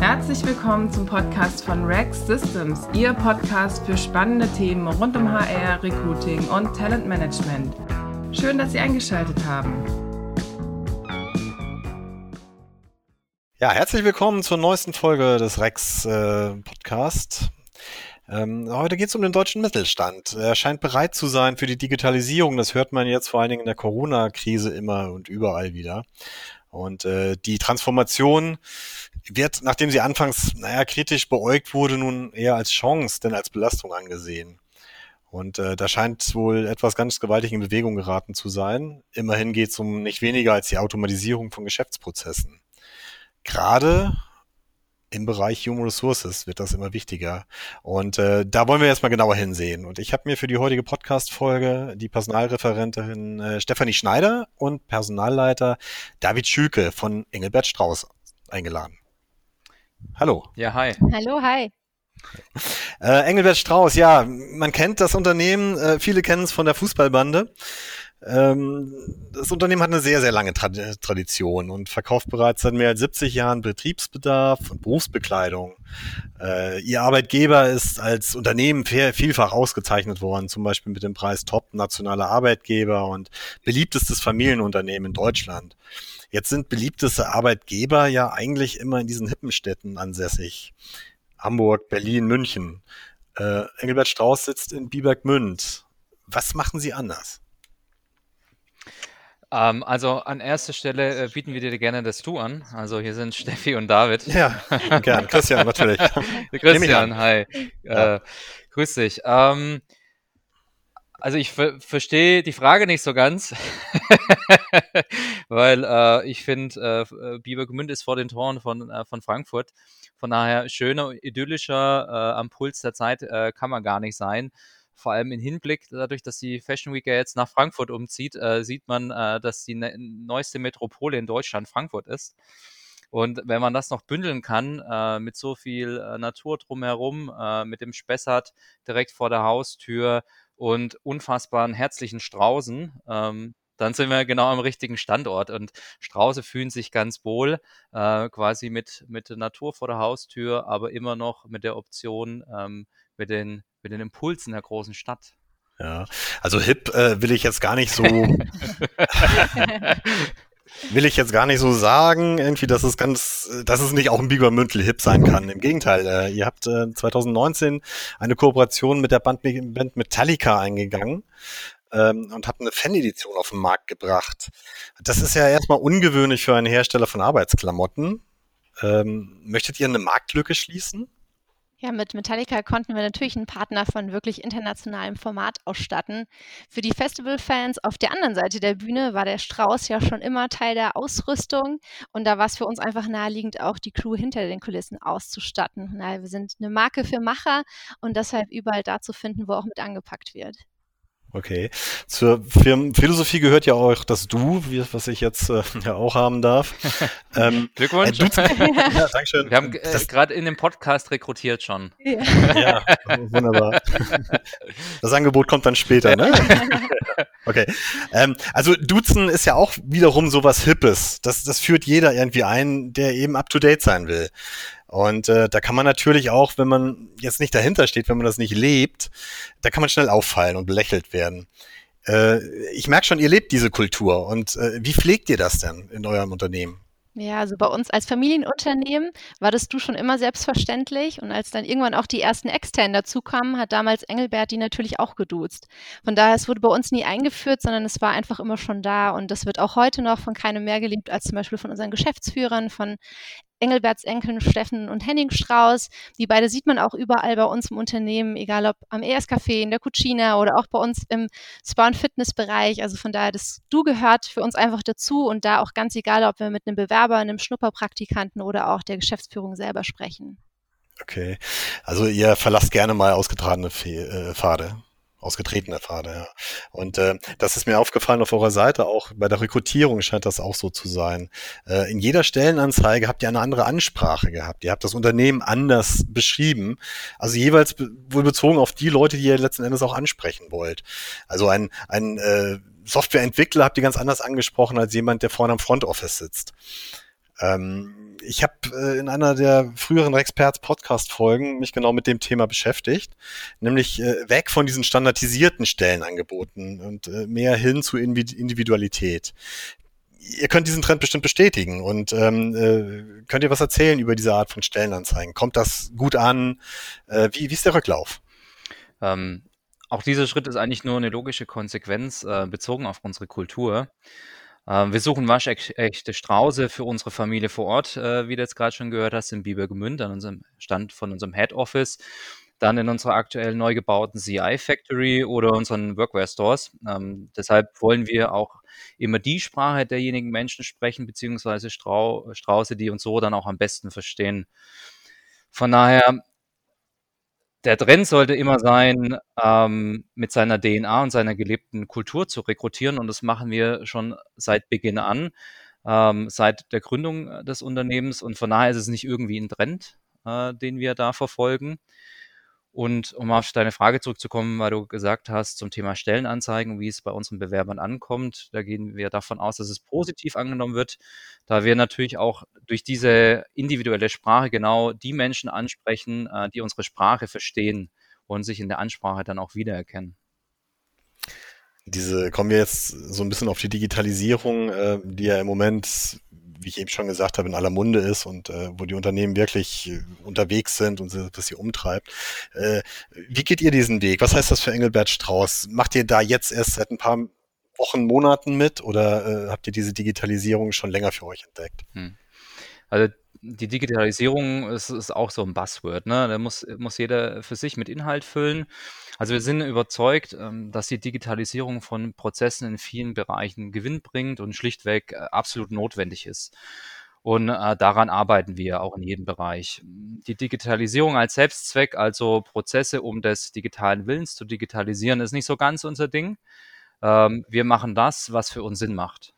Herzlich willkommen zum Podcast von Rex Systems, Ihr Podcast für spannende Themen rund um HR, Recruiting und Talentmanagement. Schön, dass Sie eingeschaltet haben. Ja, herzlich willkommen zur neuesten Folge des Rex äh, Podcast. Ähm, heute geht es um den deutschen Mittelstand. Er scheint bereit zu sein für die Digitalisierung. Das hört man jetzt vor allen Dingen in der Corona-Krise immer und überall wieder. Und äh, die Transformation wird, nachdem sie anfangs, naja, kritisch beäugt wurde, nun eher als Chance denn als Belastung angesehen. Und äh, da scheint wohl etwas ganz gewaltig in Bewegung geraten zu sein. Immerhin geht es um nicht weniger als die Automatisierung von Geschäftsprozessen. Gerade im Bereich Human Resources wird das immer wichtiger. Und äh, da wollen wir jetzt mal genauer hinsehen. Und ich habe mir für die heutige Podcast-Folge die Personalreferentin äh, Stefanie Schneider und Personalleiter David Schülke von Engelbert Strauß eingeladen. Hallo. Ja, hi. Hallo, hi. Äh, Engelbert Strauß, ja, man kennt das Unternehmen, äh, viele kennen es von der Fußballbande. Ähm, das Unternehmen hat eine sehr, sehr lange Tradition und verkauft bereits seit mehr als 70 Jahren Betriebsbedarf und Berufsbekleidung. Äh, ihr Arbeitgeber ist als Unternehmen vielfach ausgezeichnet worden, zum Beispiel mit dem Preis Top Nationaler Arbeitgeber und beliebtestes Familienunternehmen in Deutschland. Jetzt sind beliebteste Arbeitgeber ja eigentlich immer in diesen hippen Städten ansässig. Hamburg, Berlin, München. Äh, Engelbert Strauß sitzt in Bibergmünd. Was machen Sie anders? Ähm, also an erster Stelle äh, bieten wir dir gerne das Du an. Also hier sind Steffi und David. Ja, gern. Christian, natürlich. Christian, hi. Ja. Äh, grüß dich. Ähm, also ich ver verstehe die Frage nicht so ganz, weil äh, ich finde, äh, Bibergemünd ist vor den Toren von, äh, von Frankfurt. Von daher schöner, idyllischer äh, am Puls der Zeit äh, kann man gar nicht sein vor allem im Hinblick dadurch, dass die Fashion Week ja jetzt nach Frankfurt umzieht, äh, sieht man, äh, dass die ne neueste Metropole in Deutschland Frankfurt ist. Und wenn man das noch bündeln kann, äh, mit so viel äh, Natur drumherum, äh, mit dem Spessart direkt vor der Haustür und unfassbaren herzlichen Straußen, ähm, dann sind wir genau am richtigen Standort. Und Strauße fühlen sich ganz wohl, äh, quasi mit, mit der Natur vor der Haustür, aber immer noch mit der Option, ähm, mit den mit den Impulsen der großen Stadt. Ja, also hip äh, will ich jetzt gar nicht so will ich jetzt gar nicht so sagen, irgendwie, dass es ganz, dass es nicht auch ein Bibermüntel hip sein kann. Im Gegenteil, äh, ihr habt äh, 2019 eine Kooperation mit der Band, Band Metallica eingegangen ähm, und habt eine Fan-Edition auf den Markt gebracht. Das ist ja erstmal ungewöhnlich für einen Hersteller von Arbeitsklamotten. Ähm, möchtet ihr eine Marktlücke schließen? Ja, mit Metallica konnten wir natürlich einen Partner von wirklich internationalem Format ausstatten. Für die Festivalfans auf der anderen Seite der Bühne war der Strauß ja schon immer Teil der Ausrüstung und da war es für uns einfach naheliegend, auch die Crew hinter den Kulissen auszustatten. Na, wir sind eine Marke für Macher und deshalb überall da zu finden, wo auch mit angepackt wird. Okay. Zur Firmenphilosophie gehört ja auch das Du, was ich jetzt äh, ja auch haben darf. Ähm, Glückwunsch. Äh, ja, Dankeschön. Wir haben äh, gerade in dem Podcast rekrutiert schon. Ja. ja, wunderbar. Das Angebot kommt dann später, ne? okay. Ähm, also Duzen ist ja auch wiederum sowas Hippes. Das, das führt jeder irgendwie ein, der eben up to date sein will. Und äh, da kann man natürlich auch, wenn man jetzt nicht dahinter steht, wenn man das nicht lebt, da kann man schnell auffallen und belächelt werden. Äh, ich merke schon, ihr lebt diese Kultur. Und äh, wie pflegt ihr das denn in eurem Unternehmen? Ja, also bei uns als Familienunternehmen war das du schon immer selbstverständlich. Und als dann irgendwann auch die ersten Externen dazukamen, hat damals Engelbert die natürlich auch geduzt. Von daher, es wurde bei uns nie eingeführt, sondern es war einfach immer schon da. Und das wird auch heute noch von keinem mehr geliebt als zum Beispiel von unseren Geschäftsführern, von Engelberts Enkeln Steffen und Henning Strauß. Die beide sieht man auch überall bei uns im Unternehmen, egal ob am ES-Café, in der Cucina oder auch bei uns im Spa- und Fitnessbereich. Also von daher, das Du gehört für uns einfach dazu und da auch ganz egal, ob wir mit einem Bewerber, einem Schnupperpraktikanten oder auch der Geschäftsführung selber sprechen. Okay, also ihr verlasst gerne mal ausgetragene äh, Pfade ausgetretene Pfade, ja. Und äh, das ist mir aufgefallen auf eurer Seite, auch bei der Rekrutierung scheint das auch so zu sein. Äh, in jeder Stellenanzeige habt ihr eine andere Ansprache gehabt. Ihr habt das Unternehmen anders beschrieben. Also jeweils be wohl bezogen auf die Leute, die ihr letzten Endes auch ansprechen wollt. Also ein, ein äh, Softwareentwickler habt ihr ganz anders angesprochen als jemand, der vorne am Front Office sitzt. Ähm, ich habe äh, in einer der früheren Rexperts Podcast-Folgen mich genau mit dem Thema beschäftigt, nämlich äh, weg von diesen standardisierten Stellenangeboten und äh, mehr hin zu Individualität. Ihr könnt diesen Trend bestimmt bestätigen und ähm, äh, könnt ihr was erzählen über diese Art von Stellenanzeigen? Kommt das gut an? Äh, wie, wie ist der Rücklauf? Ähm, auch dieser Schritt ist eigentlich nur eine logische Konsequenz äh, bezogen auf unsere Kultur. Ähm, wir suchen waschechte Strauße für unsere Familie vor Ort, äh, wie du jetzt gerade schon gehört hast, in Biebergemünd, an unserem Stand von unserem Head Office. Dann in unserer aktuell neu gebauten CI Factory oder unseren Workwear Stores. Ähm, deshalb wollen wir auch immer die Sprache derjenigen Menschen sprechen, beziehungsweise Strau Strauße, die uns so dann auch am besten verstehen. Von daher der Trend sollte immer sein, ähm, mit seiner DNA und seiner gelebten Kultur zu rekrutieren. Und das machen wir schon seit Beginn an, ähm, seit der Gründung des Unternehmens. Und von daher ist es nicht irgendwie ein Trend, äh, den wir da verfolgen. Und um auf deine Frage zurückzukommen, weil du gesagt hast zum Thema Stellenanzeigen, wie es bei unseren Bewerbern ankommt, da gehen wir davon aus, dass es positiv angenommen wird, da wir natürlich auch durch diese individuelle Sprache genau die Menschen ansprechen, äh, die unsere Sprache verstehen und sich in der Ansprache dann auch wiedererkennen. Diese kommen wir jetzt so ein bisschen auf die Digitalisierung, äh, die ja im Moment wie ich eben schon gesagt habe, in aller Munde ist und äh, wo die Unternehmen wirklich äh, unterwegs sind und das sie umtreibt. Äh, wie geht ihr diesen Weg? Was heißt das für Engelbert Strauß? Macht ihr da jetzt erst seit ein paar Wochen, Monaten mit oder äh, habt ihr diese Digitalisierung schon länger für euch entdeckt? Hm. Also die Digitalisierung ist, ist, auch so ein Buzzword. Ne? Da muss, muss jeder für sich mit Inhalt füllen. Also wir sind überzeugt, ähm, dass die Digitalisierung von Prozessen in vielen Bereichen Gewinn bringt und schlichtweg äh, absolut notwendig ist. Und äh, daran arbeiten wir auch in jedem Bereich. Die Digitalisierung als Selbstzweck, also Prozesse um des digitalen Willens zu digitalisieren, ist nicht so ganz unser Ding. Ähm, wir machen das, was für uns Sinn macht.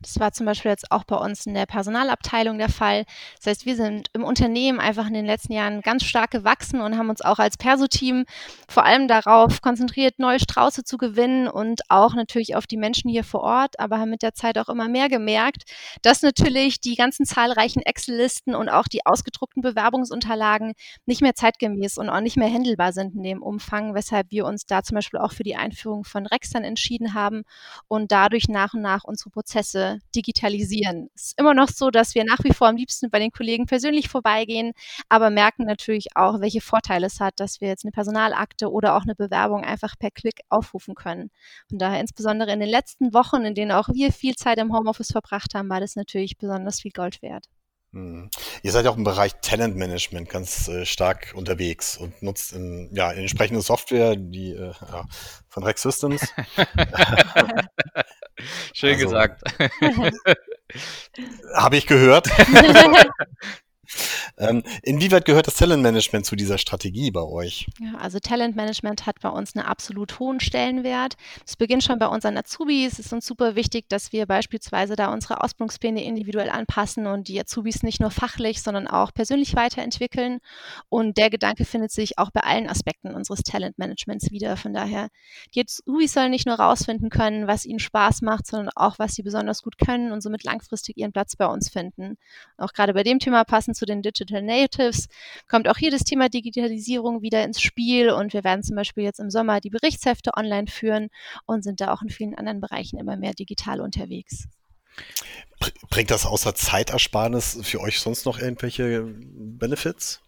Das war zum Beispiel jetzt auch bei uns in der Personalabteilung der Fall. Das heißt, wir sind im Unternehmen einfach in den letzten Jahren ganz stark gewachsen und haben uns auch als Perso-Team vor allem darauf konzentriert, neue Strauße zu gewinnen und auch natürlich auf die Menschen hier vor Ort, aber haben mit der Zeit auch immer mehr gemerkt, dass natürlich die ganzen zahlreichen Excel-Listen und auch die ausgedruckten Bewerbungsunterlagen nicht mehr zeitgemäß und auch nicht mehr händelbar sind in dem Umfang, weshalb wir uns da zum Beispiel auch für die Einführung von Rex dann entschieden haben und dadurch nach und nach unsere Prozesse digitalisieren. Es ist immer noch so, dass wir nach wie vor am liebsten bei den Kollegen persönlich vorbeigehen, aber merken natürlich auch, welche Vorteile es hat, dass wir jetzt eine Personalakte oder auch eine Bewerbung einfach per Klick aufrufen können. Von daher insbesondere in den letzten Wochen, in denen auch wir viel Zeit im Homeoffice verbracht haben, war das natürlich besonders viel Gold wert. Hm. Ihr seid ja auch im Bereich Talentmanagement ganz äh, stark unterwegs und nutzt in, ja, entsprechende Software, die äh, ja, von Rex Systems. Schön also, gesagt. Habe ich gehört. Ähm, inwieweit gehört das Talentmanagement zu dieser Strategie bei euch? Ja, also Talentmanagement hat bei uns einen absolut hohen Stellenwert. Es beginnt schon bei unseren Azubis. Es ist uns super wichtig, dass wir beispielsweise da unsere Ausbildungspläne individuell anpassen und die Azubis nicht nur fachlich, sondern auch persönlich weiterentwickeln. Und der Gedanke findet sich auch bei allen Aspekten unseres Talentmanagements wieder. Von daher, die Azubis sollen nicht nur rausfinden können, was ihnen Spaß macht, sondern auch, was sie besonders gut können und somit langfristig ihren Platz bei uns finden. Auch gerade bei dem Thema passen zu den Digital Natives kommt auch hier das Thema Digitalisierung wieder ins Spiel und wir werden zum Beispiel jetzt im Sommer die Berichtshefte online führen und sind da auch in vielen anderen Bereichen immer mehr digital unterwegs. Bringt das außer Zeitersparnis für euch sonst noch irgendwelche Benefits?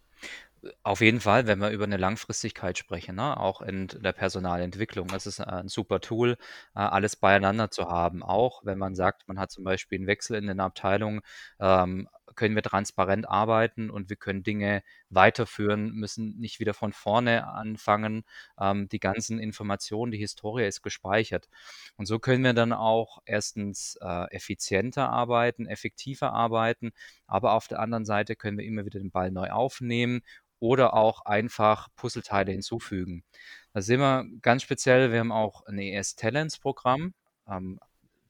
Auf jeden Fall, wenn wir über eine Langfristigkeit sprechen, ne? auch in der Personalentwicklung. Das ist ein super Tool, äh, alles beieinander zu haben. Auch wenn man sagt, man hat zum Beispiel einen Wechsel in den Abteilungen, ähm, können wir transparent arbeiten und wir können Dinge weiterführen, müssen nicht wieder von vorne anfangen. Ähm, die ganzen Informationen, die Historie ist gespeichert. Und so können wir dann auch erstens äh, effizienter arbeiten, effektiver arbeiten, aber auf der anderen Seite können wir immer wieder den Ball neu aufnehmen oder auch einfach Puzzleteile hinzufügen. Da sehen wir ganz speziell, wir haben auch ein ES Talents Programm. Ähm,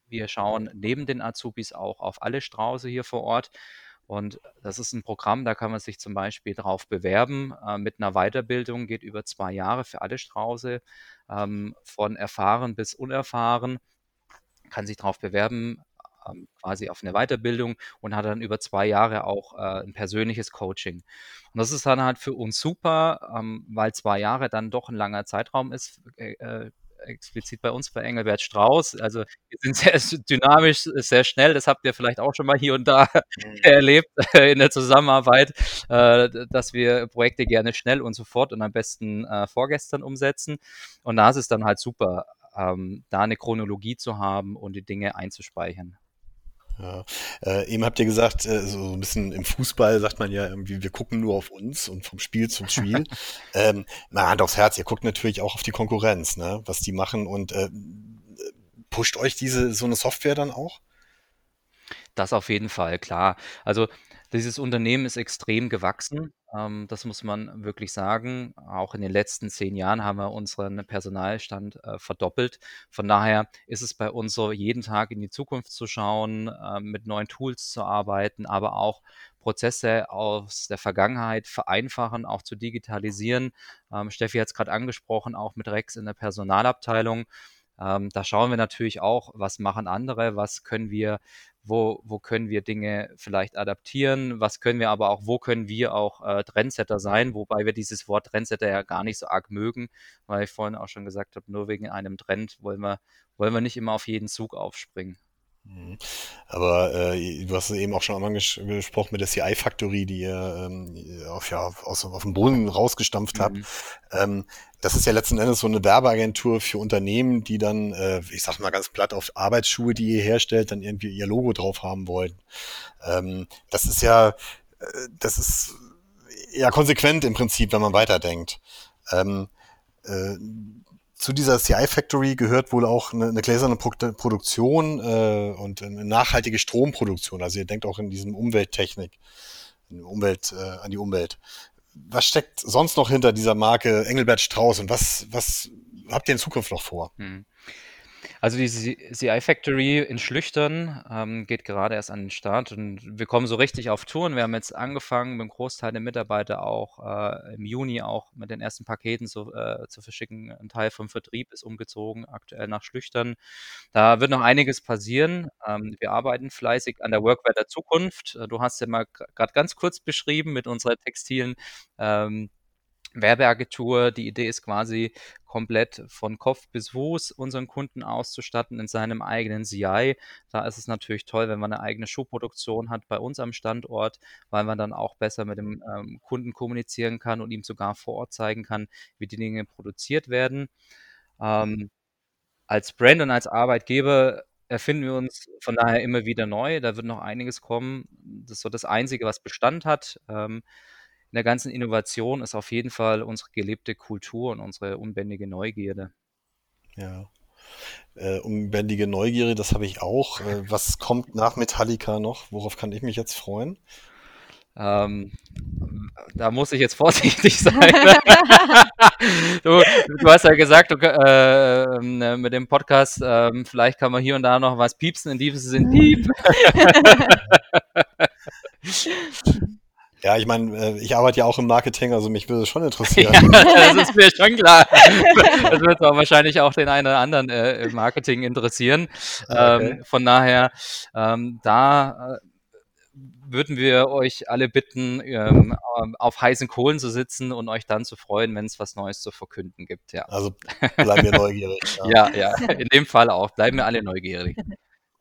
wir schauen neben den Azubis auch auf alle Strauße hier vor Ort und das ist ein Programm, da kann man sich zum Beispiel drauf bewerben äh, mit einer Weiterbildung, geht über zwei Jahre für alle Strauße, ähm, von erfahren bis unerfahren, kann sich darauf bewerben, ähm, quasi auf eine Weiterbildung und hat dann über zwei Jahre auch äh, ein persönliches Coaching. Und das ist dann halt für uns super, ähm, weil zwei Jahre dann doch ein langer Zeitraum ist. Äh, äh explizit bei uns bei Engelbert Strauß. Also wir sind sehr dynamisch, sehr schnell. Das habt ihr vielleicht auch schon mal hier und da mhm. erlebt äh, in der Zusammenarbeit, äh, dass wir Projekte gerne schnell und sofort und am besten äh, vorgestern umsetzen. Und da ist es dann halt super, ähm, da eine Chronologie zu haben und die Dinge einzuspeichern. Ja. Äh, eben habt ihr gesagt, äh, so ein bisschen im Fußball sagt man ja irgendwie, wir gucken nur auf uns und vom Spiel zum Spiel. ähm, na, Hand aufs Herz, ihr guckt natürlich auch auf die Konkurrenz, ne, was die machen und äh, pusht euch diese so eine Software dann auch? Das auf jeden Fall, klar. Also dieses Unternehmen ist extrem gewachsen. Ähm, das muss man wirklich sagen. Auch in den letzten zehn Jahren haben wir unseren Personalstand äh, verdoppelt. Von daher ist es bei uns so, jeden Tag in die Zukunft zu schauen, äh, mit neuen Tools zu arbeiten, aber auch Prozesse aus der Vergangenheit vereinfachen, auch zu digitalisieren. Ähm, Steffi hat es gerade angesprochen, auch mit Rex in der Personalabteilung. Ähm, da schauen wir natürlich auch, was machen andere, was können wir wo, wo können wir Dinge vielleicht adaptieren, was können wir aber auch, wo können wir auch äh, Trendsetter sein, wobei wir dieses Wort Trendsetter ja gar nicht so arg mögen, weil ich vorhin auch schon gesagt habe, nur wegen einem Trend wollen wir, wollen wir nicht immer auf jeden Zug aufspringen. Mhm. Aber äh, du hast eben auch schon einmal ges gesprochen mit der CI-Factory, die ihr ähm, auf, ja, aus, auf dem Boden rausgestampft mhm. habt. Ähm, das ist ja letzten Endes so eine Werbeagentur für Unternehmen, die dann, äh, ich sag mal ganz platt, auf Arbeitsschuhe, die ihr herstellt, dann irgendwie ihr Logo drauf haben wollen. Ähm, das ist ja, äh, das ist ja konsequent im Prinzip, wenn man weiterdenkt. Ähm, äh, zu dieser CI Factory gehört wohl auch eine, eine gläserne Pro Produktion äh, und eine nachhaltige Stromproduktion. Also ihr denkt auch in diesem Umwelttechnik, in Umwelt, äh, an die Umwelt. Was steckt sonst noch hinter dieser Marke Engelbert Strauß und was, was habt ihr in Zukunft noch vor? Hm. Also die CI Factory in Schlüchtern ähm, geht gerade erst an den Start und wir kommen so richtig auf Touren. Wir haben jetzt angefangen, mit dem Großteil der Mitarbeiter auch äh, im Juni auch mit den ersten Paketen zu, äh, zu verschicken. Ein Teil vom Vertrieb ist umgezogen, aktuell nach Schlüchtern. Da wird noch einiges passieren. Ähm, wir arbeiten fleißig an der Workware der Zukunft. Du hast ja mal gerade ganz kurz beschrieben mit unserer textilen ähm, Werbeagentur. Die Idee ist quasi komplett von Kopf bis Fuß unseren Kunden auszustatten in seinem eigenen CI. Da ist es natürlich toll, wenn man eine eigene Schuhproduktion hat bei uns am Standort, weil man dann auch besser mit dem ähm, Kunden kommunizieren kann und ihm sogar vor Ort zeigen kann, wie die Dinge produziert werden. Ähm, als Brand und als Arbeitgeber erfinden wir uns von daher immer wieder neu. Da wird noch einiges kommen. Das ist so das Einzige, was Bestand hat. Ähm, in der ganzen Innovation ist auf jeden Fall unsere gelebte Kultur und unsere unbändige Neugierde. Ja. Äh, unbändige Neugierde, das habe ich auch. Äh, was kommt nach Metallica noch? Worauf kann ich mich jetzt freuen? Ähm, da muss ich jetzt vorsichtig sein. du, du, hast ja gesagt, du, äh, mit dem Podcast, äh, vielleicht kann man hier und da noch was piepsen, in diesem sind Piep. Ja, ich meine, äh, ich arbeite ja auch im Marketing, also mich würde es schon interessieren. Ja, das ist mir schon klar. Das wird auch wahrscheinlich auch den einen oder anderen äh, im Marketing interessieren. Ah, okay. Ähm, von daher, ähm, da äh, würden wir euch alle bitten, ähm, auf heißen Kohlen zu sitzen und euch dann zu freuen, wenn es was Neues zu verkünden gibt. Ja. Also bleiben wir neugierig. Ja. ja, ja, in dem Fall auch. Bleiben wir alle neugierig.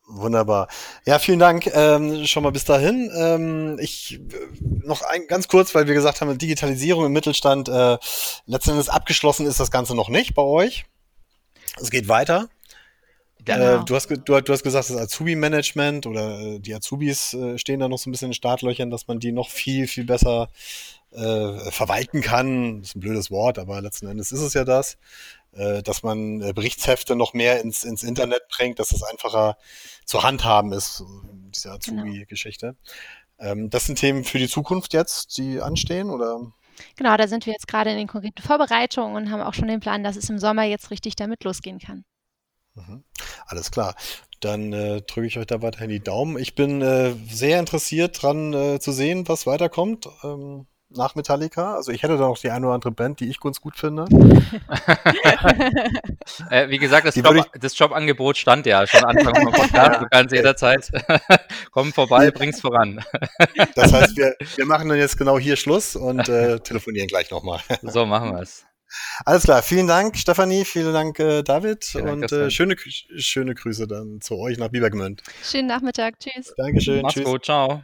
Wunderbar. Ja, vielen Dank ähm, schon mal bis dahin. Ähm, ich äh, noch ein, ganz kurz, weil wir gesagt haben, Digitalisierung im Mittelstand äh, letzten Endes abgeschlossen ist das Ganze noch nicht bei euch. Es geht weiter. Genau. Äh, du, hast, du, du, hast gesagt, das Azubi-Management oder äh, die Azubis äh, stehen da noch so ein bisschen in Startlöchern, dass man die noch viel, viel besser äh, verwalten kann. Das ist ein blödes Wort, aber letzten Endes ist es ja das. Äh, dass man äh, Berichtshefte noch mehr ins, ins Internet bringt, dass das einfacher zu handhaben ist, diese genau. Azubi-Geschichte. Genau. Das sind Themen für die Zukunft jetzt, die anstehen, oder? Genau, da sind wir jetzt gerade in den konkreten Vorbereitungen und haben auch schon den Plan, dass es im Sommer jetzt richtig damit losgehen kann. Mhm. Alles klar. Dann äh, drücke ich euch da weiterhin die Daumen. Ich bin äh, sehr interessiert dran äh, zu sehen, was weiterkommt. Ähm, nach Metallica. Also ich hätte da noch die eine oder andere Band, die ich ganz gut finde. äh, wie gesagt, das, Job, das, Jobangebot stand ja schon Anfang vom Podcast. Du kannst jederzeit kommen vorbei, bring's voran. das heißt, wir, wir machen dann jetzt genau hier Schluss und äh, telefonieren gleich nochmal. so machen wir es. Alles klar, vielen Dank, Stefanie, vielen Dank, äh, David vielen und äh, schöne, schöne Grüße dann zu euch nach Bibergmünd. Schönen Nachmittag, tschüss. Dankeschön, Mach's tschüss. gut, ciao.